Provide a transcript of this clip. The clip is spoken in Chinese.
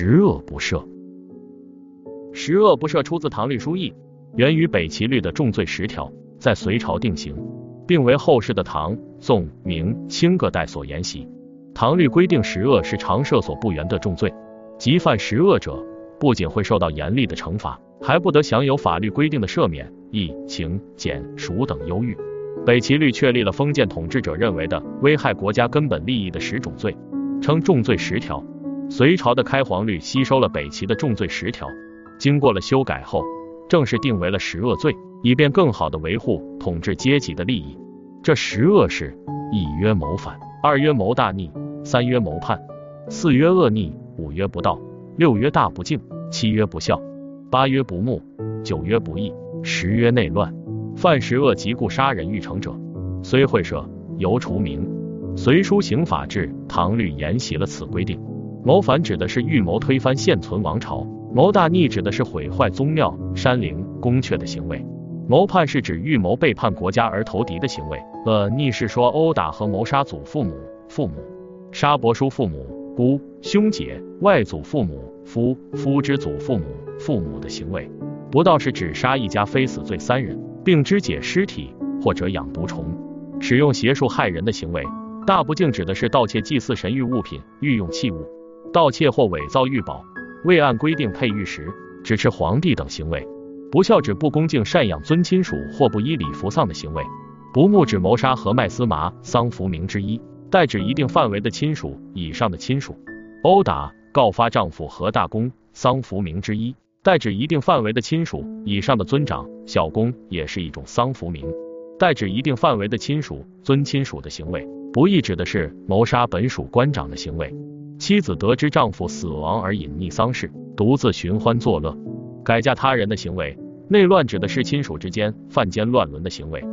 十恶不赦。十恶不赦出自《唐律疏议》，源于北齐律的重罪十条，在隋朝定型，并为后世的唐、宋、明、清各代所沿袭。唐律规定十恶是常赦所不原的重罪，即犯十恶者，不仅会受到严厉的惩罚，还不得享有法律规定的赦免、役、刑、减、赎等优遇。北齐律确立了封建统治者认为的危害国家根本利益的十种罪，称重罪十条。隋朝的开皇律吸收了北齐的重罪十条，经过了修改后，正式定为了十恶罪，以便更好的维护统治阶级的利益。这十恶是：一曰谋反，二曰谋大逆，三曰谋叛，四曰恶逆，五曰不道，六曰大不敬，七曰不孝，八曰不睦，九曰不义，十曰内乱。犯十恶即故杀人欲成者，虽会赦，犹除名。隋书刑法志唐律沿袭了此规定。谋反指的是预谋推翻现存王朝，谋大逆指的是毁坏宗庙、山陵、宫阙的行为，谋叛是指预谋背叛国家而投敌的行为。呃逆是说殴打和谋杀祖父母、父母，杀伯叔父母、姑、兄姐、外祖父母、夫、夫之祖父母、父母的行为。不道是指杀一家非死罪三人，并肢解尸体或者养毒虫，使用邪术害人的行为。大不敬指的是盗窃祭祀神玉物品、御用器物。盗窃或伪造玉宝，未按规定配玉石，指斥皇帝等行为；不孝指不恭敬赡养尊亲属或不依礼服丧的行为；不睦指谋杀和卖司麻、丧服名之一，代指一定范围的亲属以上的亲属；殴打、告发丈夫和大公、丧服名之一，代指一定范围的亲属以上的尊长、小公，也是一种丧服名，代指一定范围的亲属、尊亲属的行为；不义指的是谋杀本属官长的行为。妻子得知丈夫死亡而隐匿丧事，独自寻欢作乐，改嫁他人的行为；内乱指的是亲属之间犯奸乱伦的行为。